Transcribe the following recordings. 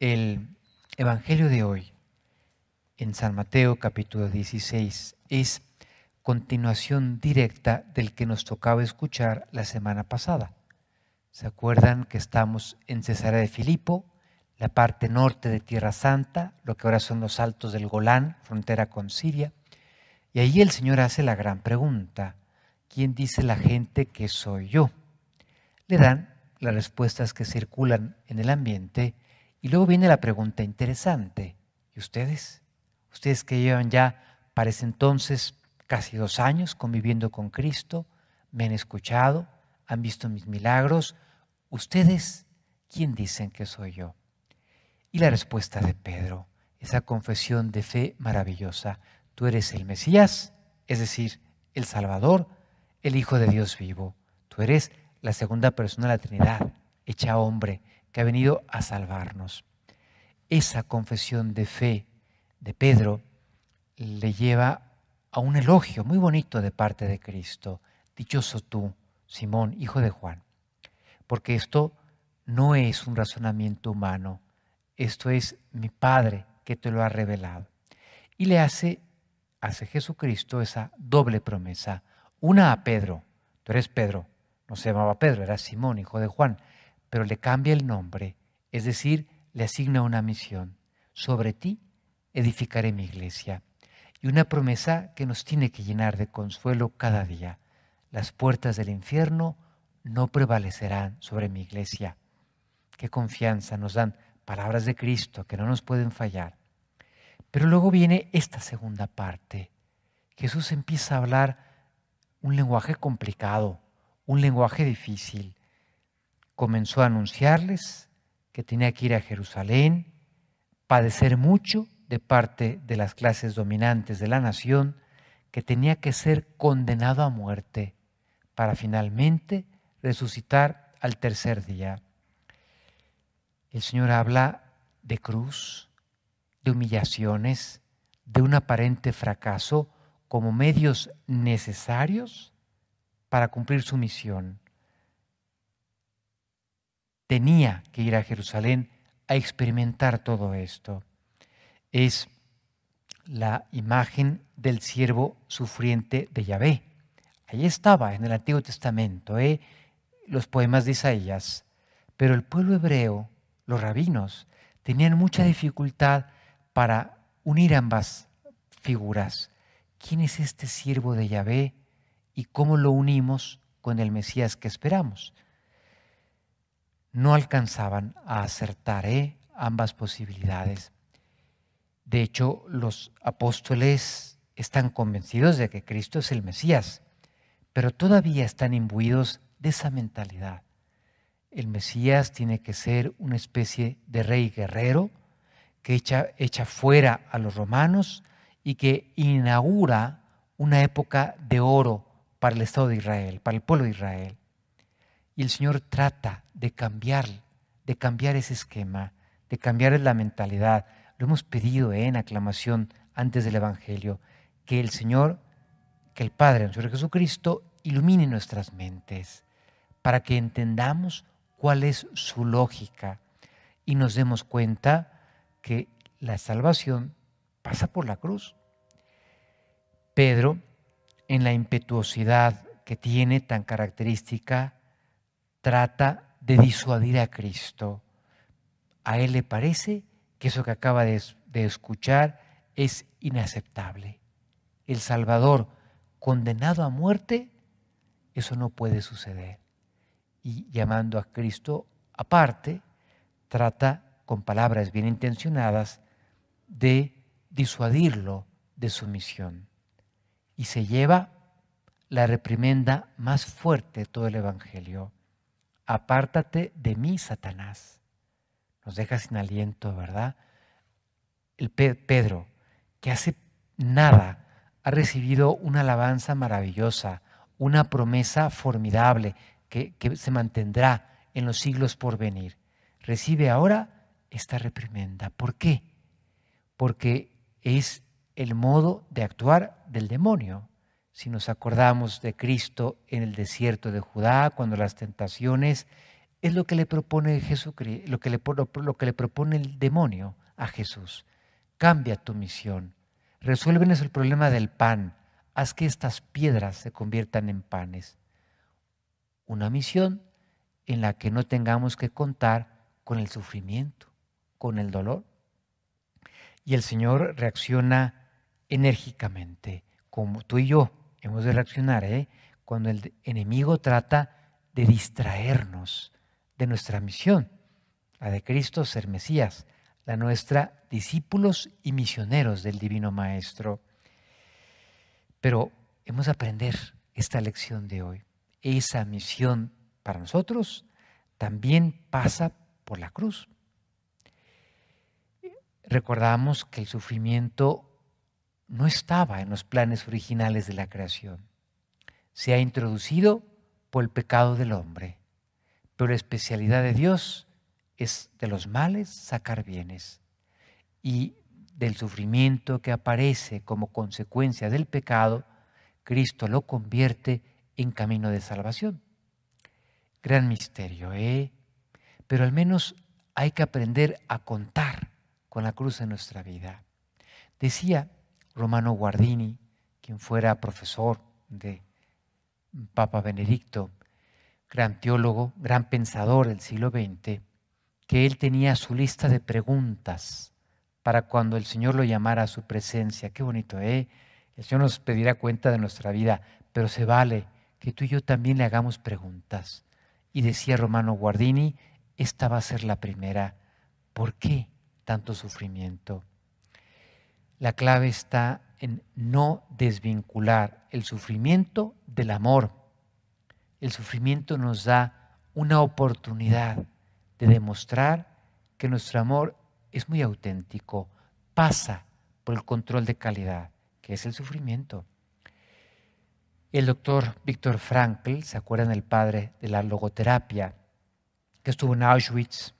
El Evangelio de hoy, en San Mateo capítulo 16, es continuación directa del que nos tocaba escuchar la semana pasada. ¿Se acuerdan que estamos en Cesarea de Filipo, la parte norte de Tierra Santa, lo que ahora son los altos del Golán, frontera con Siria? Y ahí el Señor hace la gran pregunta, ¿quién dice la gente que soy yo? Le dan las respuestas que circulan en el ambiente y luego viene la pregunta interesante, ¿y ustedes? Ustedes que llevan ya para entonces casi dos años conviviendo con Cristo, me han escuchado, han visto mis milagros, ¿ustedes quién dicen que soy yo? Y la respuesta de Pedro, esa confesión de fe maravillosa, tú eres el Mesías, es decir, el Salvador, el Hijo de Dios vivo, tú eres la segunda persona de la Trinidad, hecha hombre, que ha venido a salvarnos. Esa confesión de fe de Pedro le lleva a un elogio muy bonito de parte de Cristo. Dichoso tú, Simón, hijo de Juan. Porque esto no es un razonamiento humano, esto es mi Padre que te lo ha revelado. Y le hace, hace Jesucristo esa doble promesa. Una a Pedro, tú eres Pedro, no se llamaba Pedro, era Simón, hijo de Juan, pero le cambia el nombre, es decir, le asigna una misión. Sobre ti edificaré mi iglesia y una promesa que nos tiene que llenar de consuelo cada día. Las puertas del infierno no prevalecerán sobre mi iglesia. Qué confianza nos dan palabras de Cristo que no nos pueden fallar. Pero luego viene esta segunda parte. Jesús empieza a hablar un lenguaje complicado, un lenguaje difícil. Comenzó a anunciarles que tenía que ir a Jerusalén, padecer mucho de parte de las clases dominantes de la nación que tenía que ser condenado a muerte para finalmente resucitar al tercer día. El Señor habla de cruz, de humillaciones, de un aparente fracaso como medios necesarios para cumplir su misión. Tenía que ir a Jerusalén a experimentar todo esto es la imagen del siervo sufriente de Yahvé. Ahí estaba en el Antiguo Testamento, ¿eh? los poemas de Isaías. Pero el pueblo hebreo, los rabinos, tenían mucha dificultad para unir ambas figuras. ¿Quién es este siervo de Yahvé y cómo lo unimos con el Mesías que esperamos? No alcanzaban a acertar ¿eh? ambas posibilidades. De hecho, los apóstoles están convencidos de que Cristo es el Mesías, pero todavía están imbuidos de esa mentalidad. El Mesías tiene que ser una especie de rey guerrero que echa, echa fuera a los romanos y que inaugura una época de oro para el Estado de Israel, para el pueblo de Israel. Y el Señor trata de cambiar, de cambiar ese esquema, de cambiar la mentalidad, lo hemos pedido en aclamación antes del Evangelio, que el Señor, que el Padre, nuestro Jesucristo, ilumine nuestras mentes para que entendamos cuál es su lógica y nos demos cuenta que la salvación pasa por la cruz. Pedro, en la impetuosidad que tiene tan característica, trata de disuadir a Cristo. A él le parece que eso que acaba de, escuchar es inaceptable. El Salvador condenado a muerte, eso no puede suceder. Y llamando a Cristo aparte, trata con palabras bien intencionadas de disuadirlo de su misión. Y se lleva la reprimenda más fuerte de todo el Evangelio. Apártate de mí, Satanás nos deja sin aliento, ¿verdad? El Pedro, que hace nada ha recibido una alabanza maravillosa, una promesa formidable que, que se mantendrá en los siglos por venir. Recibe ahora esta reprimenda. ¿Por qué? Porque es el modo de actuar del demonio. Si nos acordamos de Cristo en el desierto de Judá, cuando las tentaciones es lo que le propone Jesucristo, lo que le, propone el demonio a Jesús. Cambia tu misión. Resuélvenos el problema del pan. Haz que estas piedras se conviertan en panes. Una misión en la que no tengamos que contar con el sufrimiento, con el dolor. Y el Señor reacciona enérgicamente, como tú y yo hemos de reaccionar, ¿eh? cuando el enemigo trata de distraernos de nuestra misión, la de Cristo ser Mesías, la nuestra discípulos y misioneros del Divino Maestro. Pero hemos de aprender esta lección de hoy. Esa misión para nosotros también pasa por la cruz. Recordamos que el sufrimiento no estaba en los planes originales de la creación. Se ha introducido por el pecado del hombre. Pero la especialidad de Dios es de los males sacar bienes. Y del sufrimiento que aparece como consecuencia del pecado, Cristo lo convierte en camino de salvación. Gran misterio, ¿eh? Pero al menos hay que aprender a contar con la cruz en nuestra vida. Decía Romano Guardini, quien fuera profesor de Papa Benedicto, gran teólogo, gran pensador del siglo XX, que él tenía su lista de preguntas para cuando el Señor lo llamara a su presencia. Qué bonito, ¿eh? El Señor nos pedirá cuenta de nuestra vida, pero se vale que tú y yo también le hagamos preguntas. Y decía Romano Guardini, esta va a ser la primera. ¿Por qué tanto sufrimiento? La clave está en no desvincular el sufrimiento del amor. El sufrimiento nos da una oportunidad de demostrar que nuestro amor es muy auténtico, pasa por el control de calidad, que es el sufrimiento. El doctor Víctor Frankl, ¿se acuerdan el padre de la logoterapia? Que estuvo en Auschwitz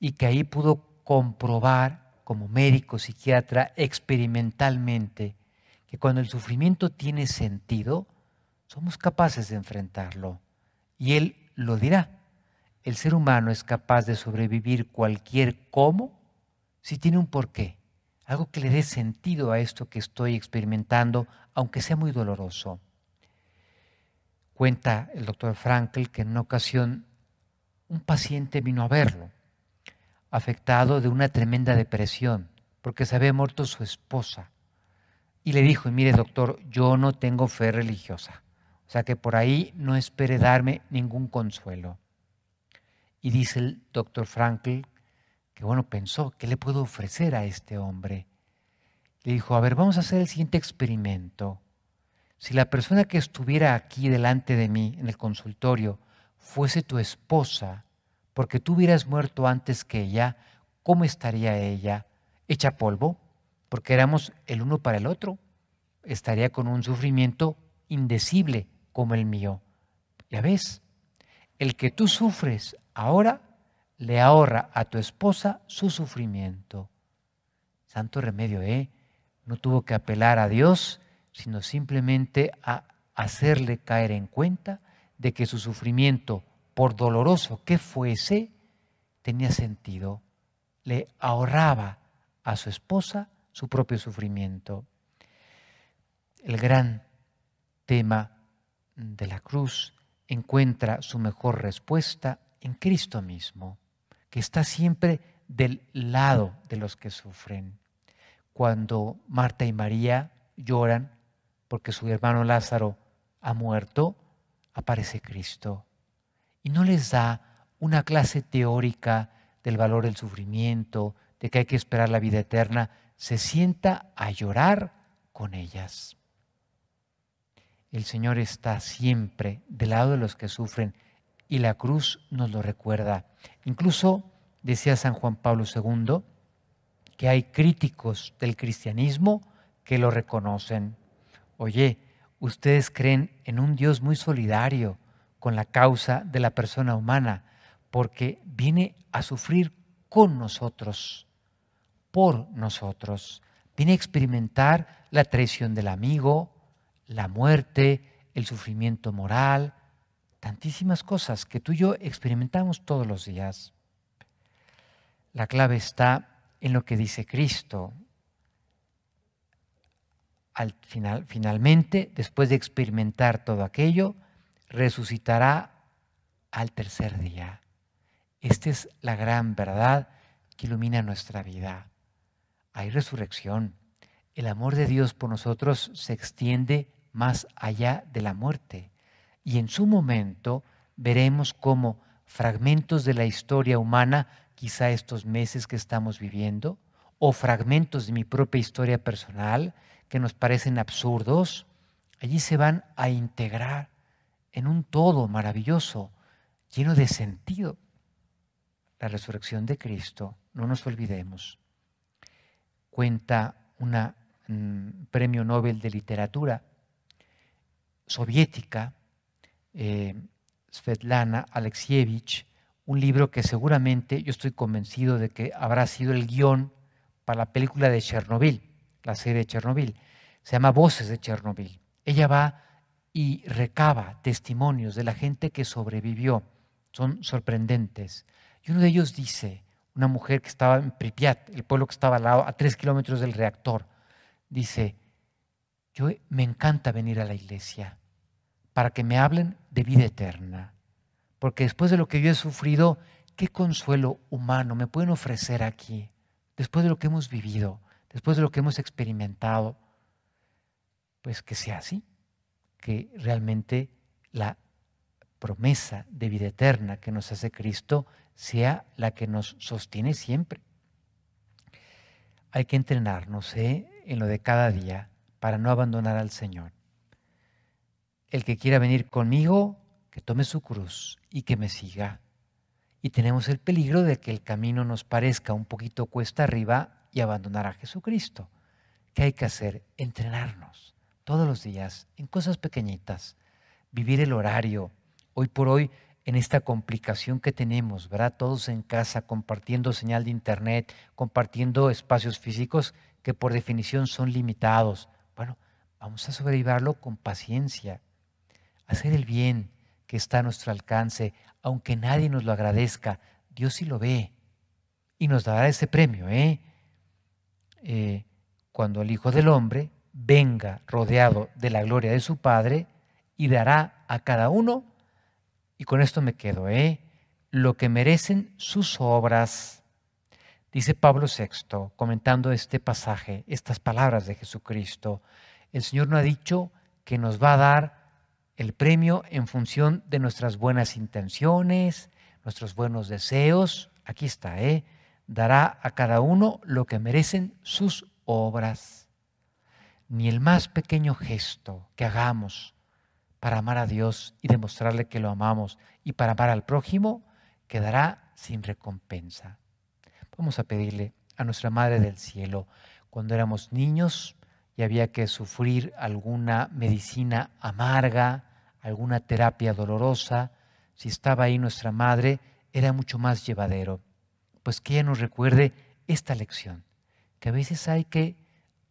y que ahí pudo comprobar como médico, psiquiatra, experimentalmente, que cuando el sufrimiento tiene sentido, somos capaces de enfrentarlo. Y él lo dirá. El ser humano es capaz de sobrevivir cualquier cómo si tiene un porqué, algo que le dé sentido a esto que estoy experimentando, aunque sea muy doloroso. Cuenta el doctor Frankl que en una ocasión un paciente vino a verlo afectado de una tremenda depresión, porque se había muerto su esposa. Y le dijo, mire doctor, yo no tengo fe religiosa, o sea que por ahí no espere darme ningún consuelo. Y dice el doctor Frankl que bueno, pensó, ¿qué le puedo ofrecer a este hombre? Le dijo, a ver, vamos a hacer el siguiente experimento. Si la persona que estuviera aquí delante de mí en el consultorio fuese tu esposa, porque tú hubieras muerto antes que ella, ¿cómo estaría ella? ¿Hecha polvo? Porque éramos el uno para el otro. Estaría con un sufrimiento indecible como el mío. Ya ves, el que tú sufres ahora le ahorra a tu esposa su sufrimiento. Santo remedio, ¿eh? No tuvo que apelar a Dios, sino simplemente a hacerle caer en cuenta de que su sufrimiento por doloroso que fuese, tenía sentido. Le ahorraba a su esposa su propio sufrimiento. El gran tema de la cruz encuentra su mejor respuesta en Cristo mismo, que está siempre del lado de los que sufren. Cuando Marta y María lloran porque su hermano Lázaro ha muerto, aparece Cristo y no les da una clase teórica del valor del sufrimiento, de que hay que esperar la vida eterna, se sienta a llorar con ellas. El Señor está siempre del lado de los que sufren y la cruz nos lo recuerda. Incluso decía San Juan Pablo II que hay críticos del cristianismo que lo reconocen. Oye, ustedes creen en un Dios muy solidario, con la causa de la persona humana, porque viene a sufrir con nosotros, por nosotros. Viene a experimentar la traición del amigo, la muerte, el sufrimiento moral, tantísimas cosas que tú y yo experimentamos todos los días. La clave está en lo que dice Cristo. Al final, finalmente, después de experimentar todo aquello, resucitará al tercer día. Esta es la gran verdad que ilumina nuestra vida. Hay resurrección. El amor de Dios por nosotros se extiende más allá de la muerte. Y en su momento veremos cómo fragmentos de la historia humana, quizá estos meses que estamos viviendo, o fragmentos de mi propia historia personal que nos parecen absurdos, allí se van a integrar en un todo maravilloso, lleno de sentido. La resurrección de Cristo, no nos olvidemos, cuenta un mm, premio Nobel de literatura soviética, eh, Svetlana Alexievich, un libro que seguramente yo estoy convencido de que habrá sido el guion para la película de Chernobyl, la serie de Chernobyl. Se llama Voces de Chernobyl. Ella va y recaba testimonios de la gente que sobrevivió. Son sorprendentes. Y uno de ellos dice, una mujer que estaba en Pripyat, el pueblo que estaba al lado, a tres kilómetros del reactor, dice, yo me encanta venir a la iglesia para que me hablen de vida eterna. Porque después de lo que yo he sufrido, ¿qué consuelo humano me pueden ofrecer aquí? Después de lo que hemos vivido, después de lo que hemos experimentado, pues que sea así, que realmente la promesa de vida eterna que nos hace Cristo sea la que nos sostiene siempre. Hay que entrenarnos ¿eh? en lo de cada día para no abandonar al Señor el que quiera venir conmigo, que tome su cruz y que me siga. Y tenemos el peligro de que el camino nos parezca un poquito cuesta arriba y abandonar a Jesucristo. ¿Qué hay que hacer? Entrenarnos todos los días en cosas pequeñitas, vivir el horario. Hoy por hoy, en esta complicación que tenemos, ¿verdad? Todos en casa, compartiendo señal de internet, compartiendo espacios físicos que por definición son limitados. Bueno, vamos a sobrellevarlo con paciencia, hacer el bien que está a nuestro alcance, aunque nadie nos lo agradezca, Dios sí lo ve y nos dará ese premio, ¿eh? ¿eh? cuando el Hijo del Hombre venga rodeado de la gloria de su Padre y dará a cada uno, y con esto me quedo, ¿eh? lo que merecen sus obras. Dice Pablo VI, comentando este pasaje, estas palabras de Jesucristo, el Señor no ha dicho que nos va a dar el premio en función de nuestras buenas intenciones, nuestros buenos deseos. Aquí está, ¿eh? Dará a cada uno lo que merecen sus obras. Ni el más pequeño gesto que hagamos para amar a Dios y demostrarle que lo amamos y para amar al prójimo quedará sin recompensa. Vamos a pedirle a nuestra Madre del Cielo, cuando éramos niños y había que sufrir alguna medicina amarga, alguna terapia dolorosa, si estaba ahí nuestra madre, era mucho más llevadero. Pues que ella nos recuerde esta lección, que a veces hay que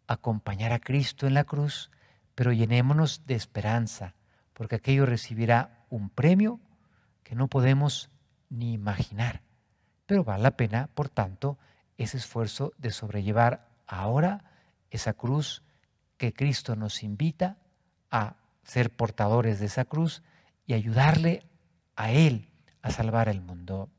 acompañar a Cristo en la cruz, pero llenémonos de esperanza, porque aquello recibirá un premio que no podemos ni imaginar. Pero vale la pena, por tanto, ese esfuerzo de sobrellevar ahora esa cruz que Cristo nos invita a ser portadores de esa cruz y ayudarle a Él a salvar el mundo.